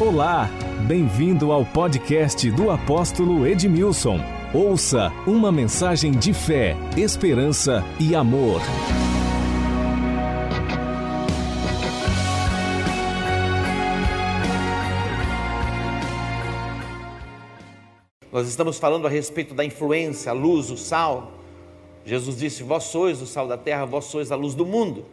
Olá, bem-vindo ao podcast do apóstolo Edmilson. Ouça uma mensagem de fé, esperança e amor. Nós estamos falando a respeito da influência, a luz, o sal. Jesus disse: Vós sois o sal da terra, vós sois a luz do mundo.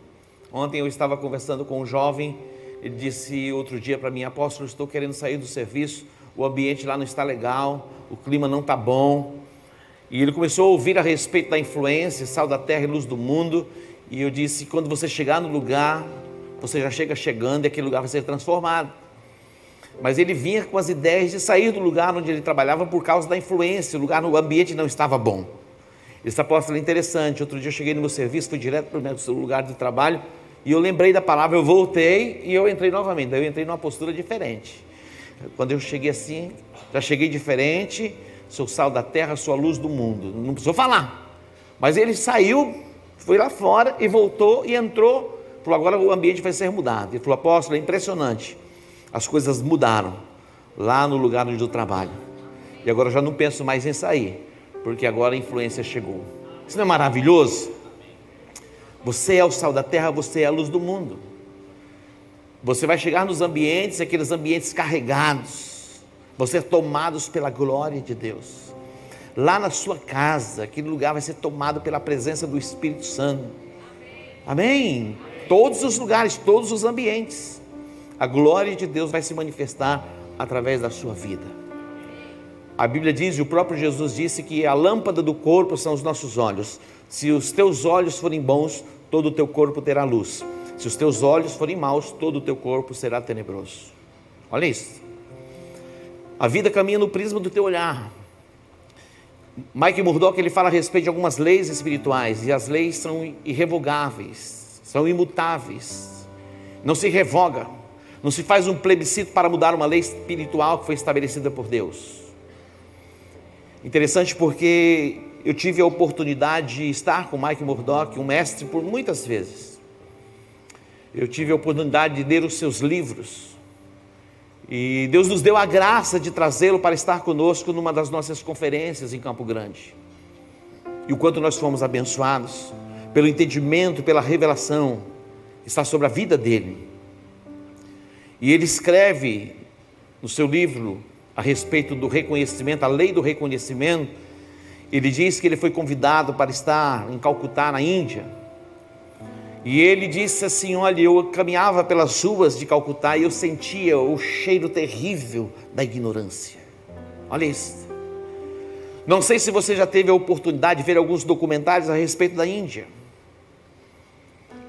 Ontem eu estava conversando com um jovem ele disse outro dia para mim, apóstolo, estou querendo sair do serviço, o ambiente lá não está legal, o clima não está bom. E ele começou a ouvir a respeito da influência, sal da terra e luz do mundo. E eu disse: quando você chegar no lugar, você já chega chegando e aquele lugar vai ser transformado. Mas ele vinha com as ideias de sair do lugar onde ele trabalhava por causa da influência, o lugar no ambiente não estava bom. Esse apóstolo é interessante. Outro dia eu cheguei no meu serviço, fui direto para o meu lugar de trabalho e eu lembrei da palavra, eu voltei e eu entrei novamente. Daí eu entrei numa postura diferente. Quando eu cheguei assim, já cheguei diferente, sou sal da terra, sou a luz do mundo. Não precisou falar. Mas ele saiu, foi lá fora e voltou e entrou. Falou, agora o ambiente vai ser mudado. Ele falou, apóstolo, é impressionante. As coisas mudaram lá no lugar onde eu trabalho. E agora eu já não penso mais em sair, porque agora a influência chegou. Isso não é maravilhoso? Você é o sal da terra, você é a luz do mundo. Você vai chegar nos ambientes, aqueles ambientes carregados, você é tomados pela glória de Deus. Lá na sua casa, aquele lugar vai ser tomado pela presença do Espírito Santo. Amém? Todos os lugares, todos os ambientes. A glória de Deus vai se manifestar através da sua vida. A Bíblia diz, e o próprio Jesus disse, que a lâmpada do corpo são os nossos olhos. Se os teus olhos forem bons, todo o teu corpo terá luz. Se os teus olhos forem maus, todo o teu corpo será tenebroso. Olha isso. A vida caminha no prisma do teu olhar. Mike Murdock ele fala a respeito de algumas leis espirituais e as leis são irrevogáveis, são imutáveis. Não se revoga, não se faz um plebiscito para mudar uma lei espiritual que foi estabelecida por Deus. Interessante porque eu tive a oportunidade de estar com Mike Murdock, um mestre, por muitas vezes. Eu tive a oportunidade de ler os seus livros. E Deus nos deu a graça de trazê-lo para estar conosco numa das nossas conferências em Campo Grande. E o quanto nós fomos abençoados pelo entendimento, pela revelação que está sobre a vida dele. E ele escreve no seu livro a respeito do reconhecimento, a lei do reconhecimento, ele diz que ele foi convidado para estar em Calcutá, na Índia. E ele disse assim: Olha, eu caminhava pelas ruas de Calcutá e eu sentia o cheiro terrível da ignorância. Olha isso. Não sei se você já teve a oportunidade de ver alguns documentários a respeito da Índia.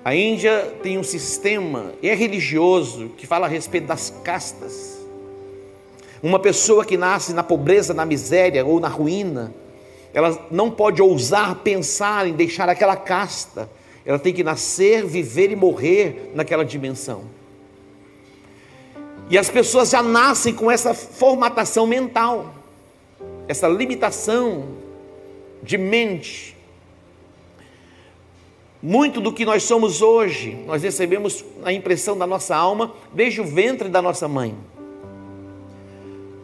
A Índia tem um sistema, é religioso, que fala a respeito das castas. Uma pessoa que nasce na pobreza, na miséria ou na ruína, ela não pode ousar pensar em deixar aquela casta, ela tem que nascer, viver e morrer naquela dimensão. E as pessoas já nascem com essa formatação mental, essa limitação de mente. Muito do que nós somos hoje, nós recebemos a impressão da nossa alma desde o ventre da nossa mãe.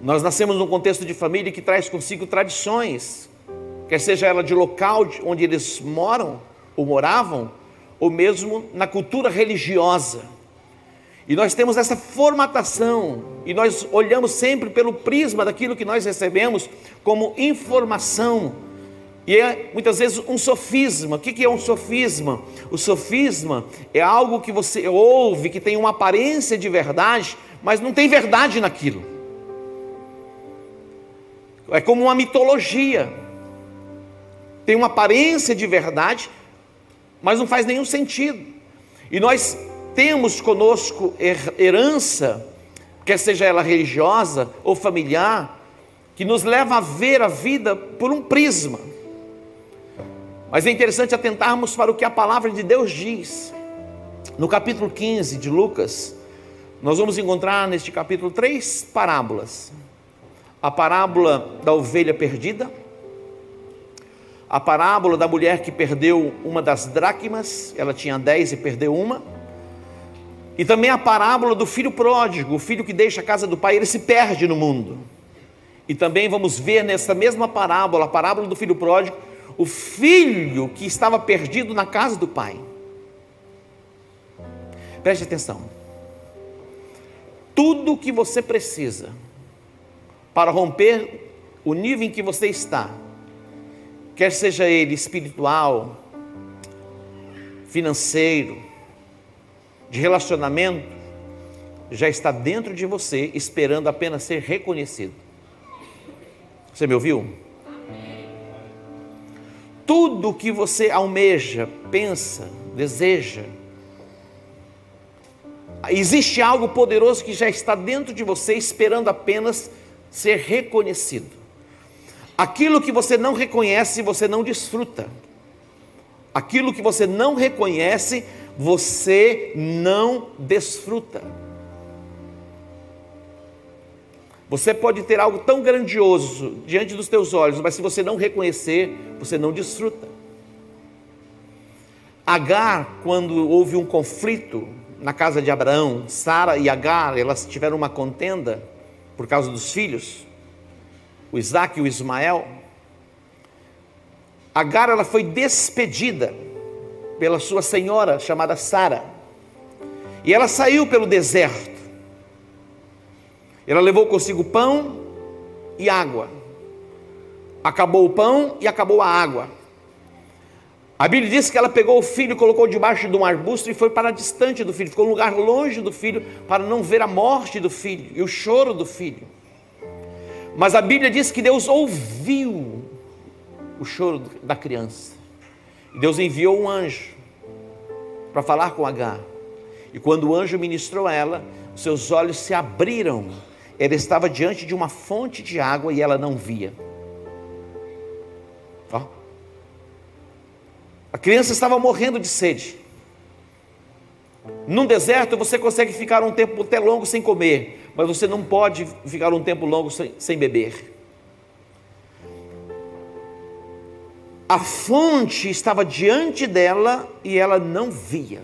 Nós nascemos num contexto de família que traz consigo tradições, quer seja ela de local onde eles moram ou moravam, ou mesmo na cultura religiosa. E nós temos essa formatação, e nós olhamos sempre pelo prisma daquilo que nós recebemos como informação, e é muitas vezes um sofisma. O que é um sofisma? O sofisma é algo que você ouve, que tem uma aparência de verdade, mas não tem verdade naquilo. É como uma mitologia tem uma aparência de verdade, mas não faz nenhum sentido. E nós temos conosco herança, quer seja ela religiosa ou familiar, que nos leva a ver a vida por um prisma. Mas é interessante atentarmos para o que a palavra de Deus diz. No capítulo 15 de Lucas, nós vamos encontrar neste capítulo três parábolas: a parábola da ovelha perdida, a parábola da mulher que perdeu uma das dracmas, ela tinha dez e perdeu uma. E também a parábola do filho pródigo, o filho que deixa a casa do pai, ele se perde no mundo. E também vamos ver nessa mesma parábola, a parábola do filho pródigo, o filho que estava perdido na casa do pai. Preste atenção. Tudo que você precisa para romper o nível em que você está, quer seja ele espiritual, financeiro, de relacionamento, já está dentro de você, esperando apenas ser reconhecido. Você me ouviu? Tudo que você almeja, pensa, deseja, existe algo poderoso que já está dentro de você, esperando apenas ser reconhecido. Aquilo que você não reconhece, você não desfruta. Aquilo que você não reconhece, você não desfruta. Você pode ter algo tão grandioso diante dos teus olhos, mas se você não reconhecer, você não desfruta. Agar, quando houve um conflito na casa de Abraão, Sara e Agar, elas tiveram uma contenda por causa dos filhos, o Isaac e o Ismael. Agar ela foi despedida pela sua senhora chamada Sara. E ela saiu pelo deserto. Ela levou consigo pão e água. Acabou o pão e acabou a água. A Bíblia diz que ela pegou o filho, colocou debaixo de um arbusto e foi para distante do filho, ficou um lugar longe do filho para não ver a morte do filho e o choro do filho. Mas a Bíblia diz que Deus ouviu o choro da criança. Deus enviou um anjo para falar com Agar. E quando o anjo ministrou a ela, seus olhos se abriram ela estava diante de uma fonte de água e ela não via. A criança estava morrendo de sede. Num deserto você consegue ficar um tempo até longo sem comer, mas você não pode ficar um tempo longo sem, sem beber. A fonte estava diante dela e ela não via.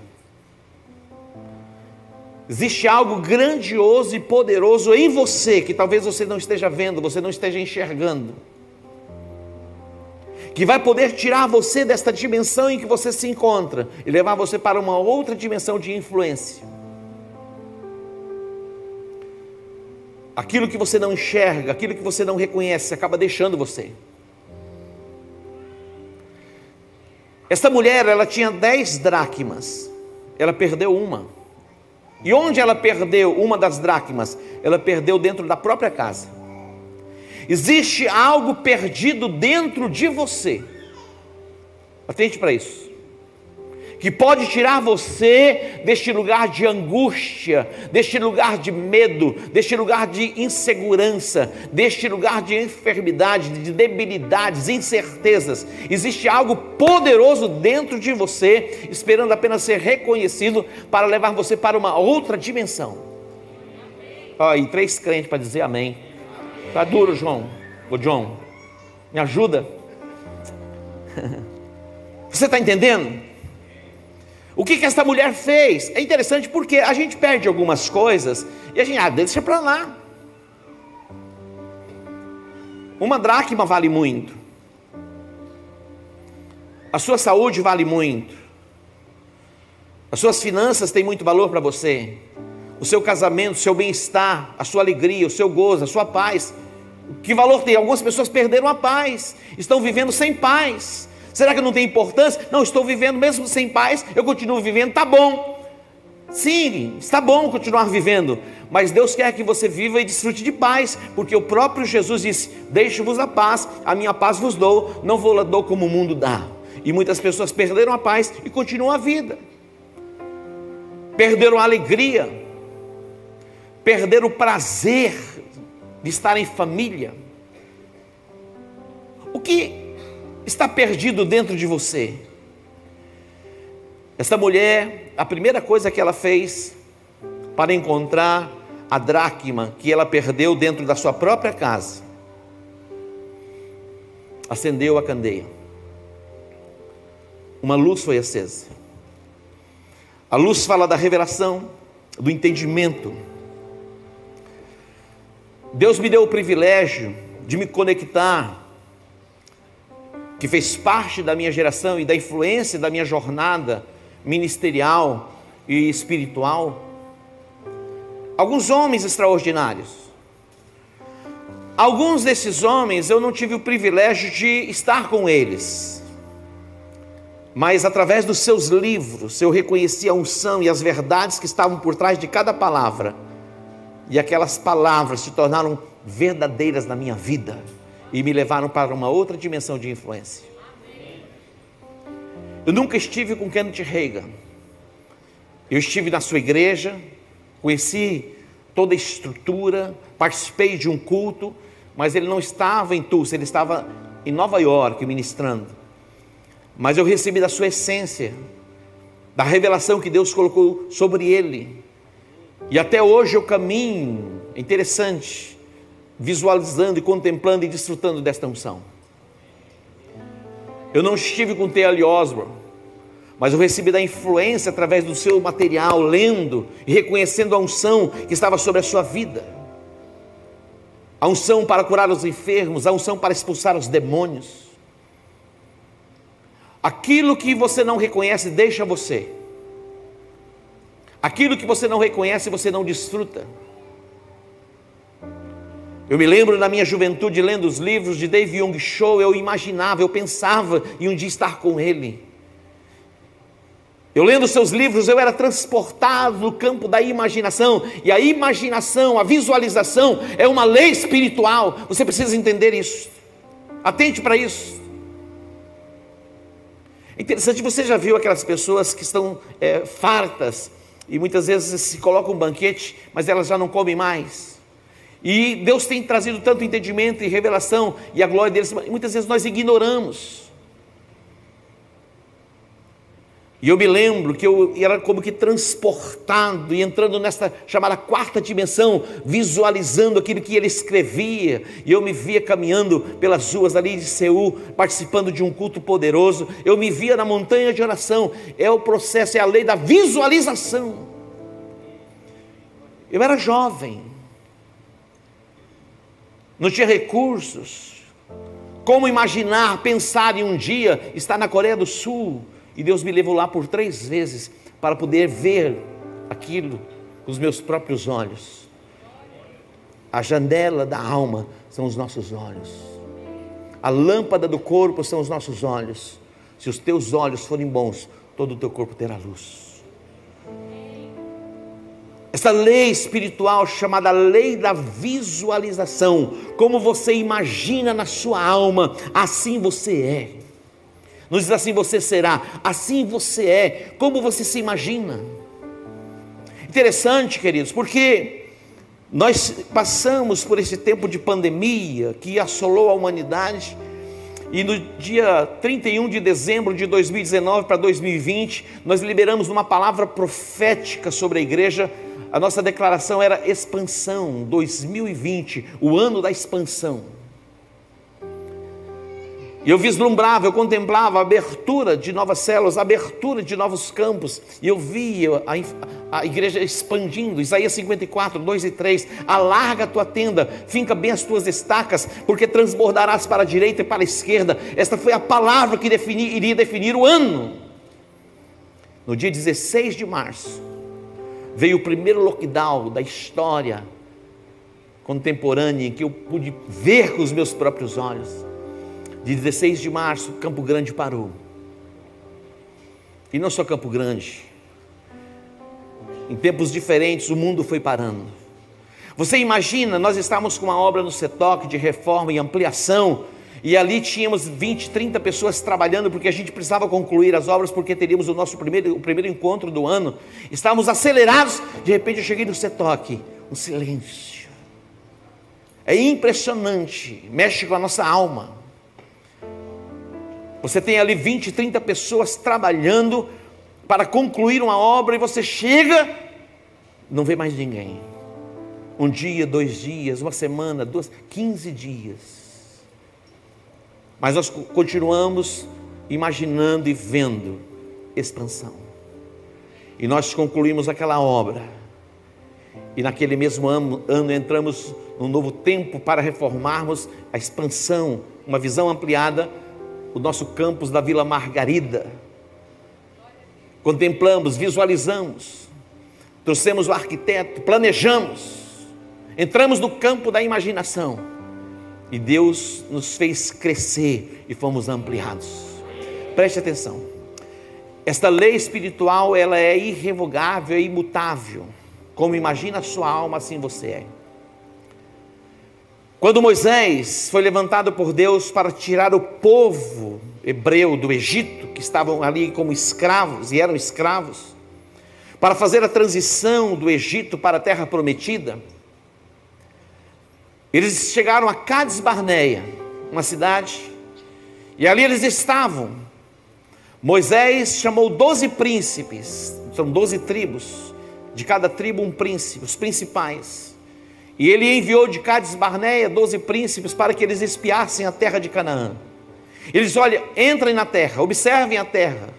Existe algo grandioso e poderoso em você que talvez você não esteja vendo, você não esteja enxergando. Que vai poder tirar você desta dimensão em que você se encontra e levar você para uma outra dimensão de influência. Aquilo que você não enxerga, aquilo que você não reconhece, acaba deixando você. Esta mulher, ela tinha dez dracmas, ela perdeu uma. E onde ela perdeu uma das dracmas? Ela perdeu dentro da própria casa. Existe algo perdido dentro de você. Atente para isso que pode tirar você deste lugar de angústia, deste lugar de medo, deste lugar de insegurança, deste lugar de enfermidade, de debilidades, incertezas. Existe algo poderoso dentro de você, esperando apenas ser reconhecido para levar você para uma outra dimensão. Ó, e três crentes para dizer amém. Tá duro, João. Ô, John, me ajuda. Você está entendendo? O que, que essa mulher fez? É interessante porque a gente perde algumas coisas e a gente, ah, deixa para lá. Uma dracma vale muito. A sua saúde vale muito. As suas finanças têm muito valor para você. O seu casamento, o seu bem-estar, a sua alegria, o seu gozo, a sua paz. Que valor tem? Algumas pessoas perderam a paz, estão vivendo sem paz. Será que não tem importância? Não, estou vivendo mesmo sem paz, eu continuo vivendo, tá bom. Sim, está bom continuar vivendo, mas Deus quer que você viva e desfrute de paz, porque o próprio Jesus disse: Deixe-vos a paz, a minha paz vos dou, não vou lá dou como o mundo dá. E muitas pessoas perderam a paz e continuam a vida, perderam a alegria, perderam o prazer de estar em família. O que está perdido dentro de você. Essa mulher, a primeira coisa que ela fez para encontrar a dracma que ela perdeu dentro da sua própria casa, acendeu a candeia. Uma luz foi acesa. A luz fala da revelação, do entendimento. Deus me deu o privilégio de me conectar, que fez parte da minha geração e da influência da minha jornada ministerial e espiritual. Alguns homens extraordinários. Alguns desses homens eu não tive o privilégio de estar com eles, mas através dos seus livros eu reconheci a unção e as verdades que estavam por trás de cada palavra, e aquelas palavras se tornaram verdadeiras na minha vida e me levaram para uma outra dimensão de influência. Eu nunca estive com Kenneth Reagan. Eu estive na sua igreja, conheci toda a estrutura, participei de um culto, mas ele não estava em Tulsa, ele estava em Nova York ministrando. Mas eu recebi da sua essência, da revelação que Deus colocou sobre ele. E até hoje eu caminho, é interessante, visualizando e contemplando e desfrutando desta unção. Eu não estive com T.L. Osborne, mas eu recebi da influência através do seu material, lendo e reconhecendo a unção que estava sobre a sua vida. A unção para curar os enfermos, a unção para expulsar os demônios. Aquilo que você não reconhece, deixa você. Aquilo que você não reconhece, você não desfruta. Eu me lembro na minha juventude lendo os livros de Dave Young Show, eu imaginava, eu pensava em um dia estar com ele. Eu lendo seus livros, eu era transportado no campo da imaginação, e a imaginação, a visualização é uma lei espiritual. Você precisa entender isso. Atente para isso. Interessante, você já viu aquelas pessoas que estão é, fartas e muitas vezes se colocam um banquete, mas elas já não comem mais. E Deus tem trazido tanto entendimento e revelação e a glória deles, muitas vezes nós ignoramos. E eu me lembro que eu era como que transportado e entrando nessa chamada quarta dimensão, visualizando aquilo que ele escrevia, e eu me via caminhando pelas ruas ali de Seul, participando de um culto poderoso, eu me via na montanha de oração, é o processo, é a lei da visualização. Eu era jovem, não tinha recursos. Como imaginar, pensar em um dia estar na Coreia do Sul? E Deus me levou lá por três vezes para poder ver aquilo com os meus próprios olhos. A janela da alma são os nossos olhos. A lâmpada do corpo são os nossos olhos. Se os teus olhos forem bons, todo o teu corpo terá luz. Essa lei espiritual chamada lei da visualização, como você imagina na sua alma, assim você é. Não diz assim você será, assim você é, como você se imagina. Interessante, queridos, porque nós passamos por esse tempo de pandemia que assolou a humanidade, e no dia 31 de dezembro de 2019 para 2020, nós liberamos uma palavra profética sobre a igreja a nossa declaração era expansão 2020, o ano da expansão. E eu vislumbrava, eu contemplava a abertura de novas células, a abertura de novos campos, e eu via a, a igreja expandindo. Isaías 54, 2 e 3: Alarga a tua tenda, finca bem as tuas estacas, porque transbordarás para a direita e para a esquerda. Esta foi a palavra que defini, iria definir o ano. No dia 16 de março, veio o primeiro lockdown da história contemporânea em que eu pude ver com os meus próprios olhos. De 16 de março, Campo Grande parou. E não só Campo Grande. Em tempos diferentes, o mundo foi parando. Você imagina, nós estávamos com uma obra no CETOC de reforma e ampliação e ali tínhamos 20, 30 pessoas trabalhando, porque a gente precisava concluir as obras, porque teríamos o nosso primeiro, o primeiro encontro do ano. Estávamos acelerados, de repente eu cheguei no setoque, um silêncio. É impressionante, mexe com a nossa alma. Você tem ali 20, 30 pessoas trabalhando para concluir uma obra e você chega, não vê mais ninguém. Um dia, dois dias, uma semana, duas, 15 dias. Mas nós continuamos imaginando e vendo expansão. E nós concluímos aquela obra. E naquele mesmo ano, ano entramos num novo tempo para reformarmos a expansão, uma visão ampliada, o nosso campus da Vila Margarida. Contemplamos, visualizamos, trouxemos o arquiteto, planejamos, entramos no campo da imaginação e Deus nos fez crescer e fomos ampliados. Preste atenção. Esta lei espiritual, ela é irrevogável e imutável. Como imagina a sua alma, assim você é. Quando Moisés foi levantado por Deus para tirar o povo hebreu do Egito, que estavam ali como escravos e eram escravos, para fazer a transição do Egito para a terra prometida, eles chegaram a Cades Barneia, uma cidade, e ali eles estavam. Moisés chamou doze príncipes, são doze tribos, de cada tribo um príncipe, os principais. E ele enviou de Cades Barneia doze príncipes para que eles espiassem a terra de Canaã. Eles, olha, entrem na terra, observem a terra,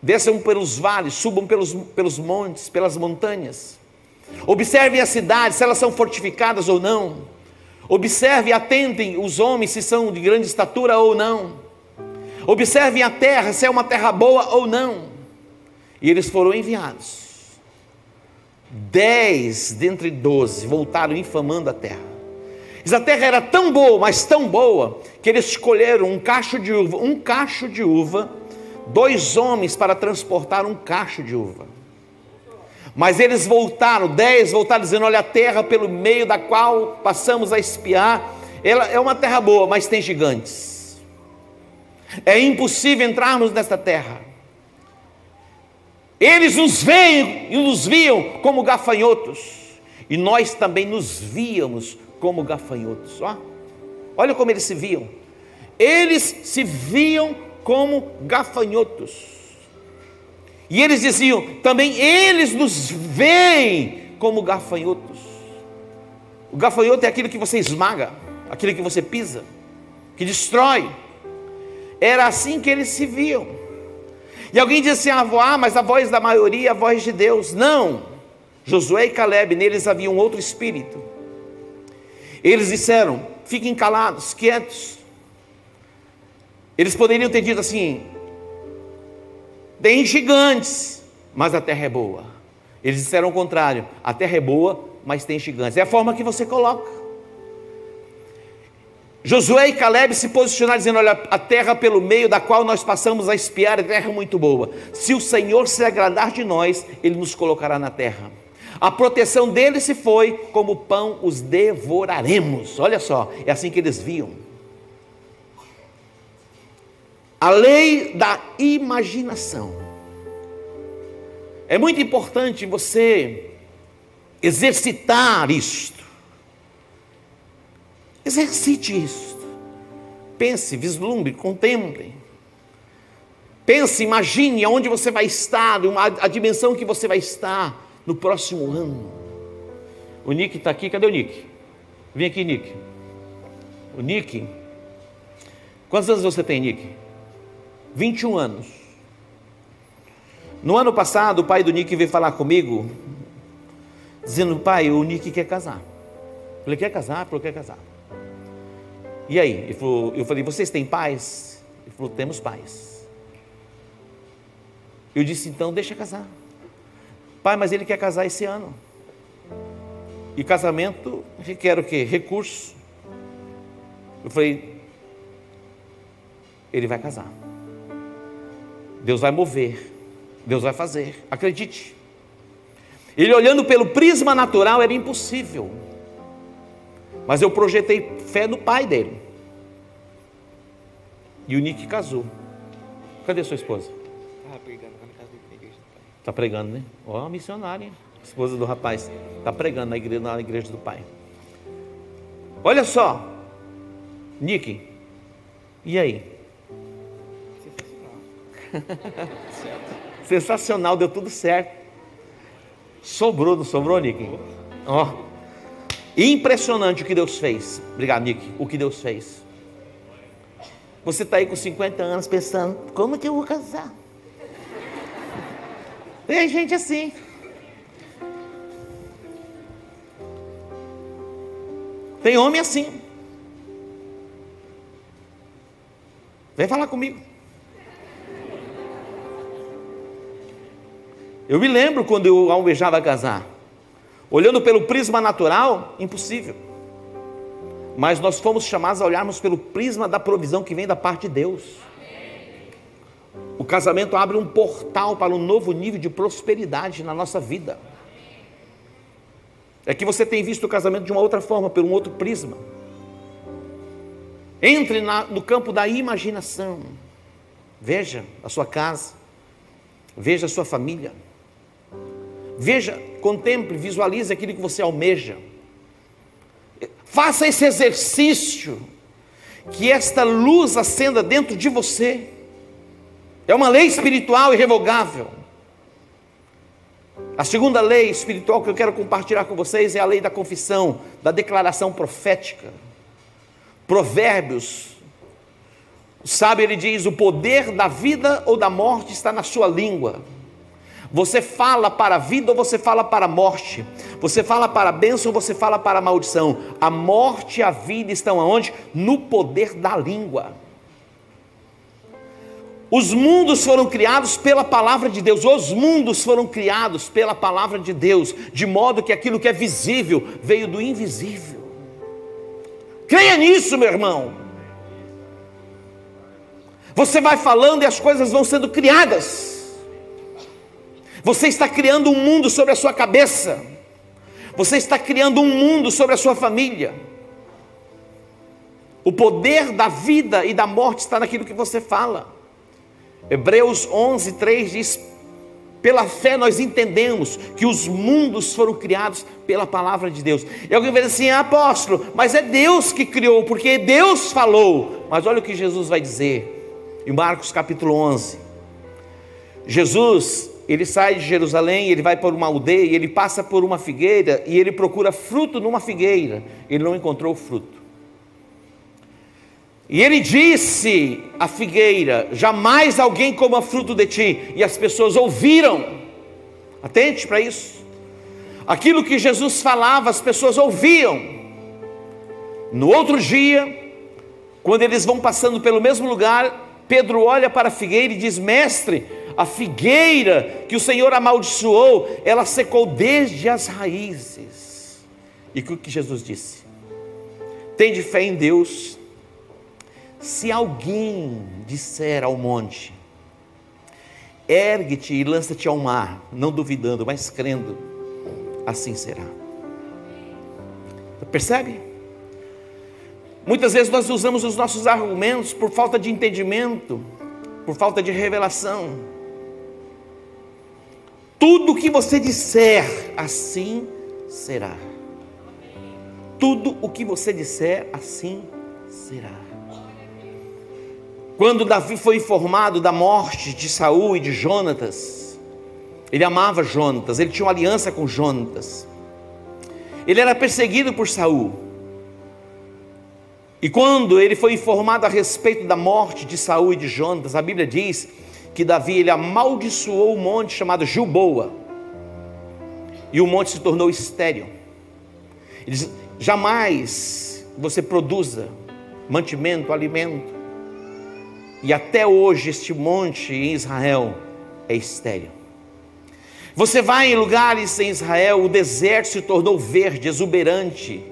desçam pelos vales, subam pelos, pelos montes, pelas montanhas. Observem as cidades, se elas são fortificadas ou não. Observem atentem os homens, se são de grande estatura ou não. Observem a terra, se é uma terra boa ou não. E eles foram enviados. Dez dentre doze voltaram infamando a terra. Diz, a terra era tão boa, mas tão boa, que eles escolheram um cacho de uva, um cacho de uva, dois homens para transportar um cacho de uva. Mas eles voltaram, dez voltaram dizendo: Olha, a terra pelo meio da qual passamos a espiar, ela é uma terra boa, mas tem gigantes. É impossível entrarmos nesta terra. Eles nos veem e nos viam como gafanhotos, e nós também nos víamos como gafanhotos. Ó, olha como eles se viam. Eles se viam como gafanhotos. E eles diziam: também eles nos veem como gafanhotos. O gafanhoto é aquilo que você esmaga, aquilo que você pisa, que destrói. Era assim que eles se viam. E alguém disse assim: ah, mas a voz da maioria é a voz de Deus. Não. Josué e Caleb, neles havia um outro espírito. Eles disseram: fiquem calados, quietos. Eles poderiam ter dito assim: tem gigantes, mas a terra é boa. Eles disseram o contrário: a terra é boa, mas tem gigantes. É a forma que você coloca. Josué e Caleb se posicionaram dizendo: Olha, a terra pelo meio da qual nós passamos a espiar é terra muito boa. Se o Senhor se agradar de nós, Ele nos colocará na terra. A proteção deles se foi, como pão os devoraremos. Olha só, é assim que eles viam. A lei da imaginação. É muito importante você exercitar isto. Exercite isto. Pense, vislumbre, contemple. Pense, imagine aonde você vai estar, a dimensão que você vai estar no próximo ano. O Nick está aqui, cadê o Nick? Vem aqui, Nick. O Nick. Quantos anos você tem, Nick? 21 anos. No ano passado, o pai do Nick veio falar comigo, dizendo: Pai, o Nick quer casar. Falei: Quer casar? Falou: Quer casar. E aí? Ele falou, eu falei: Vocês têm pais? Ele falou: Temos pais. Eu disse: Então, deixa casar. Pai, mas ele quer casar esse ano. E casamento requer o quê? Recurso. Eu falei: Ele vai casar. Deus vai mover, Deus vai fazer, acredite. Ele olhando pelo prisma natural era impossível, mas eu projetei fé no pai dele. E o Nick casou. Cadê sua esposa? Estava pregando na casa da igreja do pai. Está pregando, né? Ó, oh, missionária, hein? esposa do rapaz. Está pregando na igreja, na igreja do pai. Olha só, Nick, e aí? Sensacional, deu tudo certo. Sobrou, não sobrou, Nick? Ó. Oh. Impressionante o que Deus fez. Obrigado, Nick. O que Deus fez. Você está aí com 50 anos pensando: como que eu vou casar? Tem gente assim. Tem homem assim. Vem falar comigo. Eu me lembro quando eu almejava casar. Olhando pelo prisma natural, impossível. Mas nós fomos chamados a olharmos pelo prisma da provisão que vem da parte de Deus. O casamento abre um portal para um novo nível de prosperidade na nossa vida. É que você tem visto o casamento de uma outra forma, por um outro prisma. Entre na, no campo da imaginação. Veja a sua casa. Veja a sua família. Veja, contemple, visualize aquilo que você almeja. Faça esse exercício. Que esta luz acenda dentro de você. É uma lei espiritual irrevogável. A segunda lei espiritual que eu quero compartilhar com vocês é a lei da confissão, da declaração profética. Provérbios. O sábio ele diz: o poder da vida ou da morte está na sua língua. Você fala para a vida ou você fala para a morte? Você fala para a bênção ou você fala para a maldição? A morte e a vida estão aonde? No poder da língua. Os mundos foram criados pela palavra de Deus, os mundos foram criados pela palavra de Deus, de modo que aquilo que é visível veio do invisível. Creia nisso, meu irmão. Você vai falando e as coisas vão sendo criadas. Você está criando um mundo sobre a sua cabeça. Você está criando um mundo sobre a sua família. O poder da vida e da morte está naquilo que você fala. Hebreus 11, 3 diz: Pela fé nós entendemos que os mundos foram criados pela palavra de Deus. E alguém vai dizer assim, apóstolo, mas é Deus que criou, porque Deus falou. Mas olha o que Jesus vai dizer em Marcos capítulo 11. Jesus ele sai de Jerusalém, ele vai para uma aldeia, ele passa por uma figueira e ele procura fruto numa figueira. Ele não encontrou fruto. E ele disse à figueira: Jamais alguém coma fruto de ti. E as pessoas ouviram. Atente para isso. Aquilo que Jesus falava, as pessoas ouviam. No outro dia, quando eles vão passando pelo mesmo lugar, Pedro olha para a figueira e diz: Mestre, a figueira que o Senhor amaldiçoou, ela secou desde as raízes. E o que Jesus disse? Tem de fé em Deus. Se alguém disser ao monte, ergue-te e lança-te ao mar, não duvidando, mas crendo, assim será. Percebe? Muitas vezes nós usamos os nossos argumentos por falta de entendimento, por falta de revelação. Tudo que você disser, assim será. Tudo o que você disser, assim será. Quando Davi foi informado da morte de Saul e de Jonatas, ele amava Jonatas, ele tinha uma aliança com Jonatas. Ele era perseguido por Saul. E quando ele foi informado a respeito da morte de Saul e de Jonatas, a Bíblia diz que Davi ele amaldiçoou um monte chamado Gilboa. E o monte se tornou estéril. Ele diz: jamais você produza mantimento, alimento. E até hoje este monte em Israel é estéril. Você vai em lugares em Israel, o deserto se tornou verde, exuberante.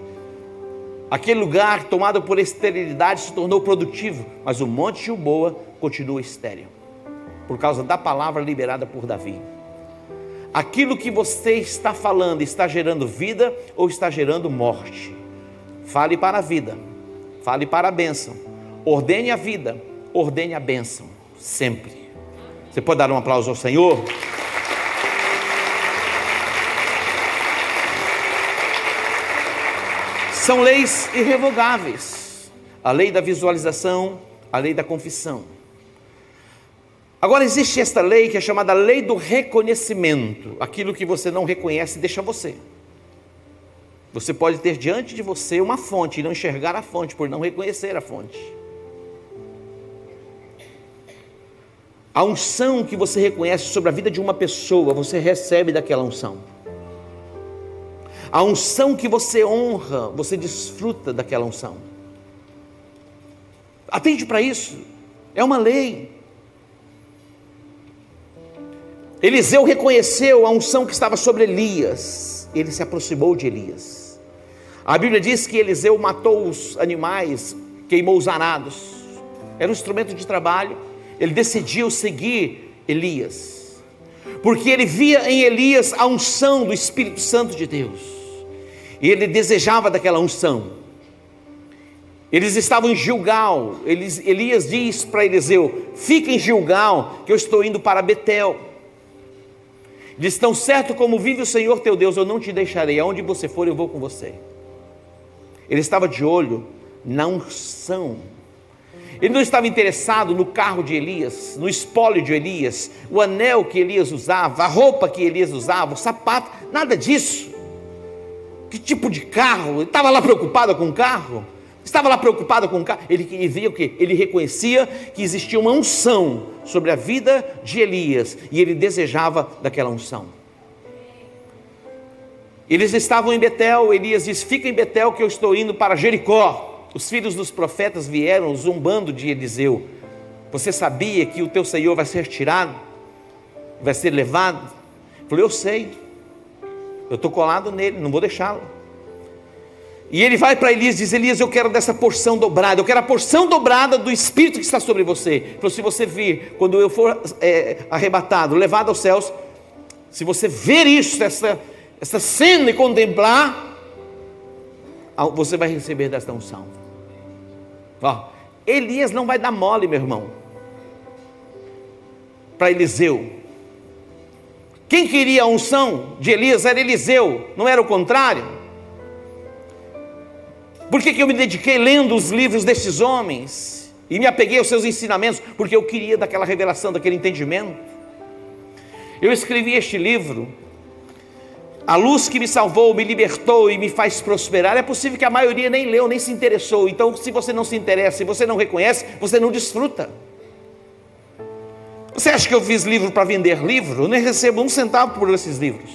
Aquele lugar tomado por esterilidade se tornou produtivo, mas o monte Gilboa continua estéril por causa da palavra liberada por Davi. Aquilo que você está falando está gerando vida ou está gerando morte? Fale para a vida, fale para a bênção, ordene a vida, ordene a bênção, sempre. Você pode dar um aplauso ao Senhor? São leis irrevogáveis: a lei da visualização, a lei da confissão. Agora existe esta lei que é chamada lei do reconhecimento. Aquilo que você não reconhece deixa você. Você pode ter diante de você uma fonte e não enxergar a fonte por não reconhecer a fonte. A unção que você reconhece sobre a vida de uma pessoa, você recebe daquela unção. A unção que você honra, você desfruta daquela unção. Atende para isso, é uma lei. Eliseu reconheceu a unção que estava sobre Elias, ele se aproximou de Elias. A Bíblia diz que Eliseu matou os animais, queimou os arados, era um instrumento de trabalho. Ele decidiu seguir Elias, porque ele via em Elias a unção do Espírito Santo de Deus, e ele desejava daquela unção. Eles estavam em Gilgal. Elias diz para Eliseu: Fica em Gilgal, que eu estou indo para Betel. Diz: Tão certo como vive o Senhor teu Deus, eu não te deixarei. Aonde você for, eu vou com você. Ele estava de olho na unção. Ele não estava interessado no carro de Elias, no espólio de Elias, o anel que Elias usava, a roupa que Elias usava, o sapato, nada disso. Que tipo de carro? Ele estava lá preocupado com o carro? Estava lá preocupado com o carro? Ele, ele via o que? Ele reconhecia que existia uma unção sobre a vida de Elias e ele desejava daquela unção. Eles estavam em Betel, Elias diz: Fica em Betel que eu estou indo para Jericó. Os filhos dos profetas vieram zumbando de Eliseu. Você sabia que o teu Senhor vai ser tirado? Vai ser levado? Ele falou: Eu sei. Eu estou colado nele, não vou deixá-lo. E ele vai para Elias e diz: Elias, eu quero dessa porção dobrada, eu quero a porção dobrada do Espírito que está sobre você. Falou: se você vir, quando eu for é, arrebatado, levado aos céus, se você ver isso, essa, essa cena e contemplar, você vai receber desta unção. Ó, Elias não vai dar mole, meu irmão, para Eliseu. Quem queria a unção de Elias era Eliseu, não era o contrário. Por que, que eu me dediquei lendo os livros destes homens? E me apeguei aos seus ensinamentos? Porque eu queria daquela revelação, daquele entendimento. Eu escrevi este livro. A luz que me salvou, me libertou e me faz prosperar. É possível que a maioria nem leu, nem se interessou. Então, se você não se interessa, se você não reconhece, você não desfruta. Você acha que eu fiz livro para vender livro? Eu nem recebo um centavo por esses livros.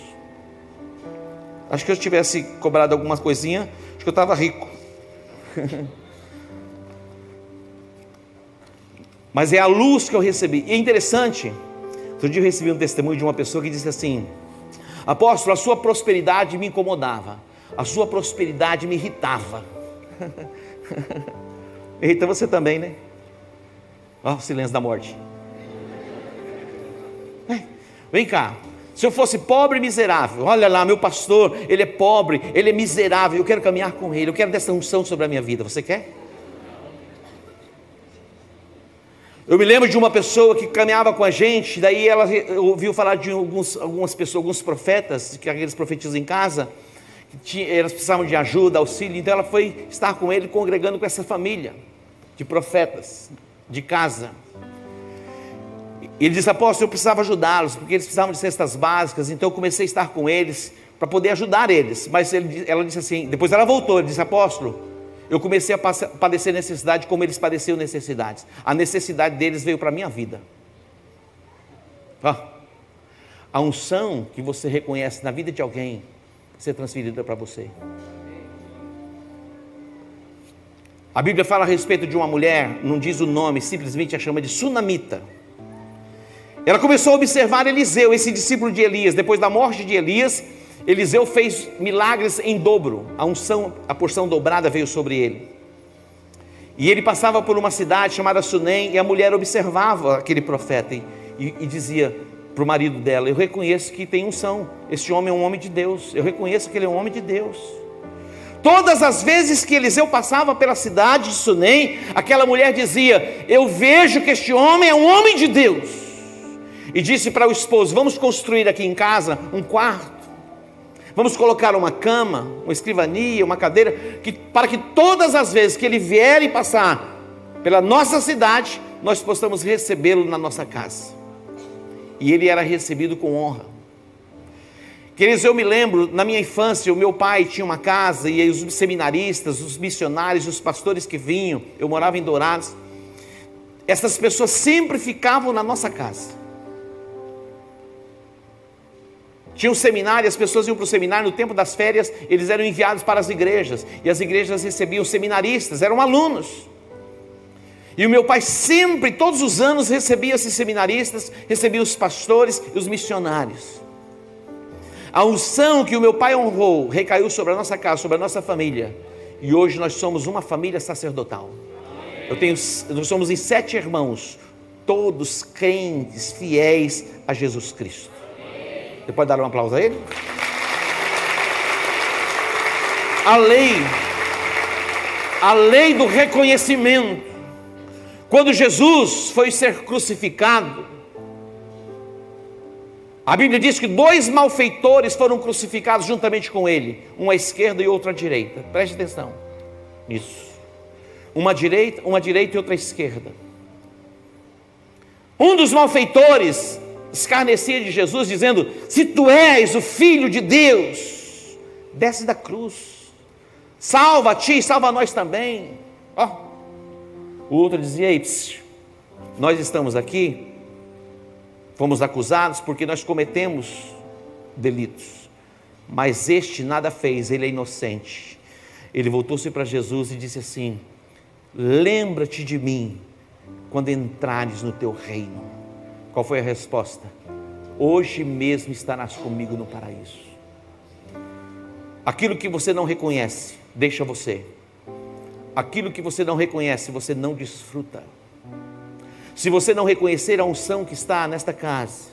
Acho que eu tivesse cobrado alguma coisinha, acho que eu estava rico. Mas é a luz que eu recebi. E é interessante. Outro dia eu recebi um testemunho de uma pessoa que disse assim: Apóstolo, a sua prosperidade me incomodava, a sua prosperidade me irritava. Irrita você também, né? Ó, o silêncio da morte. Vem cá, se eu fosse pobre e miserável, olha lá, meu pastor, ele é pobre, ele é miserável, eu quero caminhar com ele, eu quero dessa unção sobre a minha vida. Você quer? Eu me lembro de uma pessoa que caminhava com a gente, daí ela ouviu falar de alguns, algumas pessoas, alguns profetas, que aqueles profetizam em casa, que tinha, elas precisavam de ajuda, auxílio, então ela foi estar com ele, congregando com essa família de profetas, de casa. Ele disse, apóstolo, eu precisava ajudá-los, porque eles precisavam de cestas básicas, então eu comecei a estar com eles para poder ajudar eles. Mas ele, ela disse assim, depois ela voltou, ele disse, apóstolo, eu comecei a padecer necessidade como eles padeciam necessidades. A necessidade deles veio para a minha vida. a unção que você reconhece na vida de alguém ser transferida para você. A Bíblia fala a respeito de uma mulher, não diz o nome, simplesmente a chama de sunamita. Ela começou a observar Eliseu, esse discípulo de Elias. Depois da morte de Elias, Eliseu fez milagres em dobro. A unção, a porção dobrada veio sobre ele. E ele passava por uma cidade chamada Sunem e a mulher observava aquele profeta e, e dizia para o marido dela: Eu reconheço que tem unção. Este homem é um homem de Deus. Eu reconheço que ele é um homem de Deus. Todas as vezes que Eliseu passava pela cidade de Sunem, aquela mulher dizia: Eu vejo que este homem é um homem de Deus e disse para o esposo: Vamos construir aqui em casa um quarto. Vamos colocar uma cama, uma escrivania, uma cadeira, que, para que todas as vezes que ele vier e passar pela nossa cidade, nós possamos recebê-lo na nossa casa. E ele era recebido com honra. Queridos, eu me lembro, na minha infância, o meu pai tinha uma casa, e os seminaristas, os missionários, os pastores que vinham, eu morava em Dourados, essas pessoas sempre ficavam na nossa casa. Tinha um seminário, as pessoas iam para o seminário, no tempo das férias, eles eram enviados para as igrejas, e as igrejas recebiam seminaristas, eram alunos. E o meu pai sempre, todos os anos, recebia esses seminaristas, recebia os pastores e os missionários. A unção que o meu pai honrou recaiu sobre a nossa casa, sobre a nossa família. E hoje nós somos uma família sacerdotal. Eu tenho, nós somos em sete irmãos, todos crentes, fiéis a Jesus Cristo. Você pode dar um aplauso a ele? A lei, a lei do reconhecimento quando Jesus foi ser crucificado, a Bíblia diz que dois malfeitores foram crucificados juntamente com ele, um à esquerda e outro à direita. Preste atenção nisso. Uma direita, uma direita e outra à esquerda. Um dos malfeitores escarnecia de Jesus, dizendo: Se tu és o filho de Deus, desce da cruz, salva a ti, salva a nós também. Ó, o outro dizia: Ei, psiu, nós estamos aqui, fomos acusados porque nós cometemos delitos, mas este nada fez, ele é inocente. Ele voltou-se para Jesus e disse assim: Lembra-te de mim quando entrares no teu reino. Qual foi a resposta? Hoje mesmo estarás comigo no paraíso. Aquilo que você não reconhece, deixa você. Aquilo que você não reconhece, você não desfruta. Se você não reconhecer a unção que está nesta casa,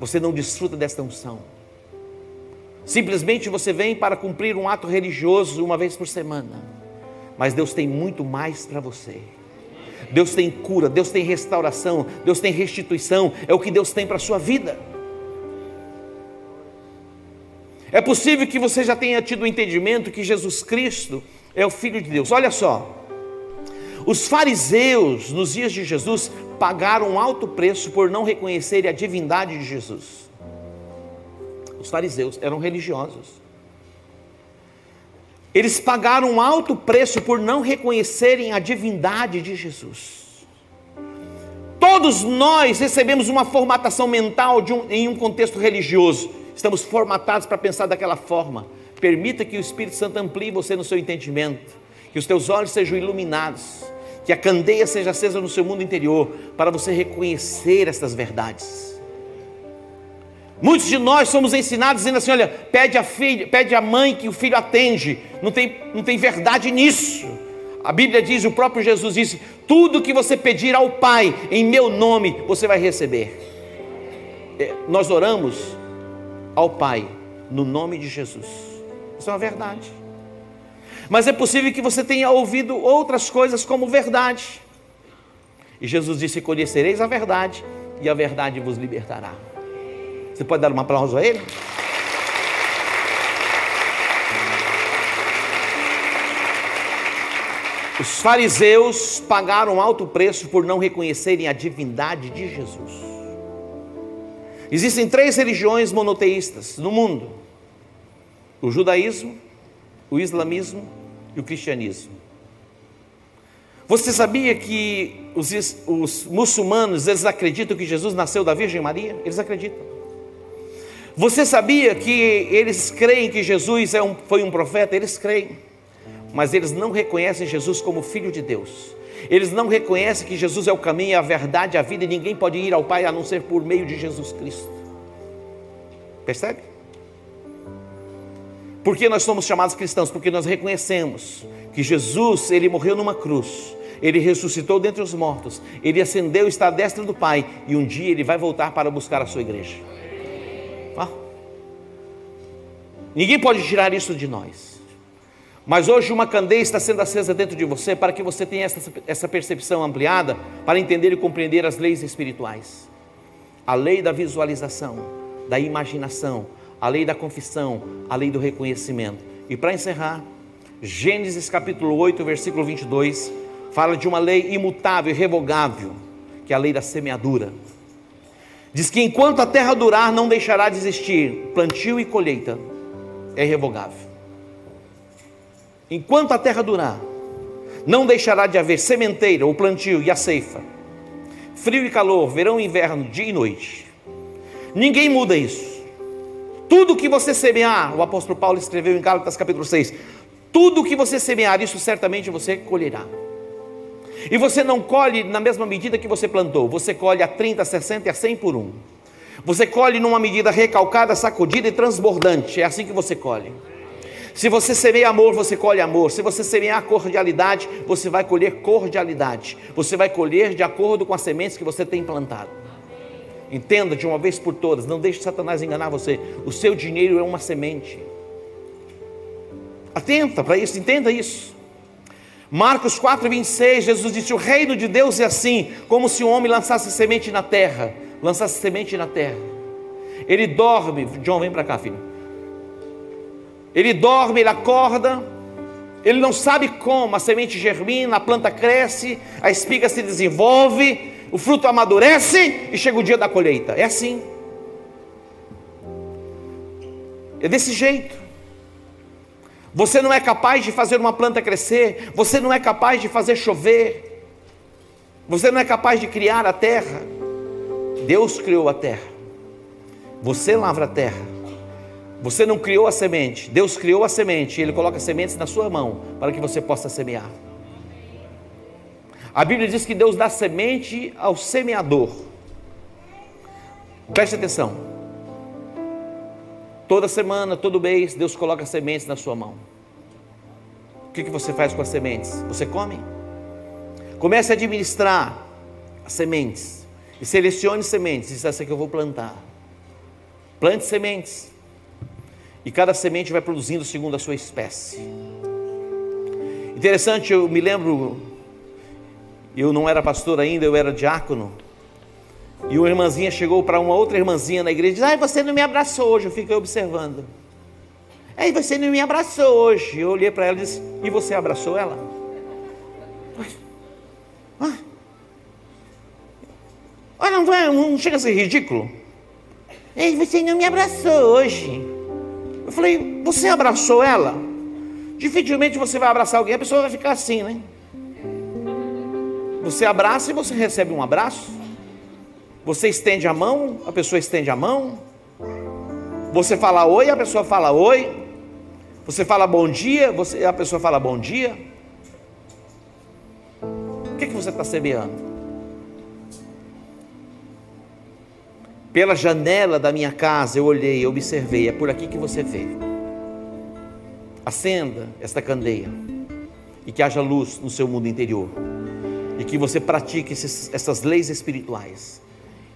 você não desfruta desta unção. Simplesmente você vem para cumprir um ato religioso uma vez por semana. Mas Deus tem muito mais para você. Deus tem cura, Deus tem restauração, Deus tem restituição, é o que Deus tem para a sua vida. É possível que você já tenha tido o entendimento que Jesus Cristo é o Filho de Deus. Olha só, os fariseus, nos dias de Jesus, pagaram um alto preço por não reconhecerem a divindade de Jesus. Os fariseus eram religiosos. Eles pagaram um alto preço por não reconhecerem a divindade de Jesus. Todos nós recebemos uma formatação mental um, em um contexto religioso. Estamos formatados para pensar daquela forma. Permita que o Espírito Santo amplie você no seu entendimento, que os teus olhos sejam iluminados, que a candeia seja acesa no seu mundo interior, para você reconhecer estas verdades. Muitos de nós somos ensinados dizendo assim: olha, pede a filha, pede a mãe que o filho atende. Não tem, não tem verdade nisso. A Bíblia diz, o próprio Jesus disse: tudo que você pedir ao Pai em meu nome, você vai receber. É, nós oramos ao Pai no nome de Jesus. Isso é uma verdade. Mas é possível que você tenha ouvido outras coisas como verdade. E Jesus disse: Conhecereis a verdade, e a verdade vos libertará. Você pode dar uma aplauso a Ele? Os fariseus pagaram alto preço por não reconhecerem a divindade de Jesus. Existem três religiões monoteístas no mundo: o judaísmo, o islamismo e o cristianismo. Você sabia que os, os, muçulmanos eles acreditam que Jesus nasceu da Virgem Maria? Eles acreditam. Você sabia que eles creem que Jesus é um, foi um profeta? Eles creem. Mas eles não reconhecem Jesus como Filho de Deus. Eles não reconhecem que Jesus é o caminho, a verdade, a vida e ninguém pode ir ao Pai a não ser por meio de Jesus Cristo. Percebe? Por que nós somos chamados cristãos? Porque nós reconhecemos que Jesus, ele morreu numa cruz, ele ressuscitou dentre os mortos, ele ascendeu, está à destra do Pai, e um dia ele vai voltar para buscar a sua igreja. Ninguém pode tirar isso de nós. Mas hoje uma candeia está sendo acesa dentro de você para que você tenha essa, essa percepção ampliada para entender e compreender as leis espirituais. A lei da visualização, da imaginação, a lei da confissão, a lei do reconhecimento. E para encerrar, Gênesis capítulo 8, versículo 22, fala de uma lei imutável, irrevogável, que é a lei da semeadura. Diz que enquanto a terra durar, não deixará de existir plantio e colheita. É irrevogável. Enquanto a terra durar, não deixará de haver sementeira, o plantio e a ceifa. Frio e calor, verão e inverno, dia e noite. Ninguém muda isso. Tudo que você semear, o apóstolo Paulo escreveu em Gálatas capítulo 6, tudo que você semear, isso certamente você colherá. E você não colhe na mesma medida que você plantou, você colhe a 30, 60 e a 100 por um. Você colhe numa medida recalcada, sacudida e transbordante, é assim que você colhe. Se você semeia amor, você colhe amor. Se você semear cordialidade, você vai colher cordialidade. Você vai colher de acordo com as sementes que você tem plantado. Entenda de uma vez por todas, não deixe Satanás enganar você. O seu dinheiro é uma semente. Atenta para isso, entenda isso. Marcos 4, 26, Jesus disse: O reino de Deus é assim, como se um homem lançasse semente na terra. Lançasse semente na terra. Ele dorme. John, vem para cá, filho. Ele dorme, ele acorda, ele não sabe como, a semente germina, a planta cresce, a espiga se desenvolve, o fruto amadurece e chega o dia da colheita. É assim. É desse jeito. Você não é capaz de fazer uma planta crescer, você não é capaz de fazer chover, você não é capaz de criar a terra. Deus criou a terra, você lavra a terra, você não criou a semente, Deus criou a semente, Ele coloca sementes na sua mão para que você possa semear. A Bíblia diz que Deus dá semente ao semeador. Preste atenção. Toda semana, todo mês, Deus coloca sementes na sua mão. O que, você faz com as sementes? Você come? Comece a administrar as sementes. E selecione sementes. Diz essa que eu vou plantar. Plante sementes. E cada semente vai produzindo segundo a sua espécie. Interessante, eu me lembro, eu não era pastor ainda, eu era diácono. E uma irmãzinha chegou para uma outra irmãzinha na igreja e disse: Ai, você não me abraçou hoje. Eu fiquei observando. Ai, você não me abraçou hoje. Eu olhei para ela e disse: E você abraçou ela? Olha, não, não chega a ser ridículo? Ei, você não me abraçou hoje. Eu falei, você abraçou ela? Dificilmente você vai abraçar alguém, a pessoa vai ficar assim, né? Você abraça e você recebe um abraço. Você estende a mão, a pessoa estende a mão. Você fala oi, a pessoa fala oi. Você fala bom dia, você, a pessoa fala bom dia. O que, que você está semeando? Pela janela da minha casa eu olhei, observei, é por aqui que você vê. Acenda esta candeia e que haja luz no seu mundo interior e que você pratique esses, essas leis espirituais.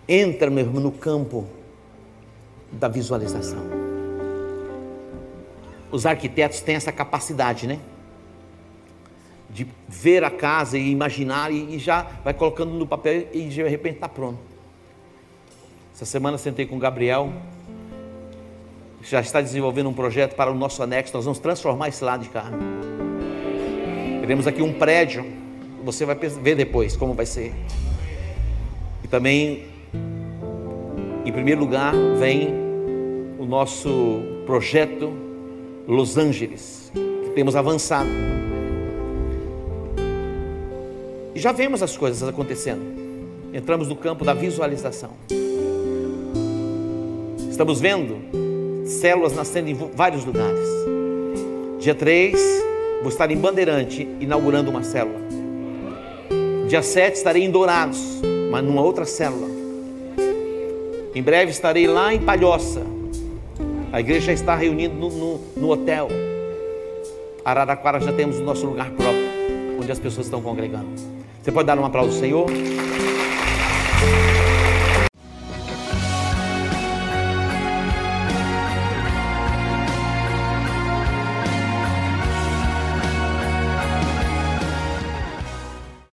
Entra, meu irmão, no campo da visualização. Os arquitetos têm essa capacidade, né? De ver a casa e imaginar e, já vai colocando no papel e de repente está pronto. Essa semana sentei com o Gabriel, já está desenvolvendo um projeto para o nosso anexo. Nós vamos transformar esse lado de cá. Teremos aqui um prédio. Você vai ver depois como vai ser. E também, em primeiro lugar, vem o nosso projeto Los Angeles, que temos avançado. E já vemos as coisas acontecendo. Entramos no campo da visualização. Estamos vendo células nascendo em vários lugares. Dia 3, vou estar em Bandeirante inaugurando uma célula. Dia 7 estarei em Dourados, mas numa outra célula. Em breve estarei lá em Palhoça. A igreja está reunida no, no, no hotel. Araraquara já temos o nosso lugar próprio, onde as pessoas estão congregando. Você pode dar um aplauso ao Senhor?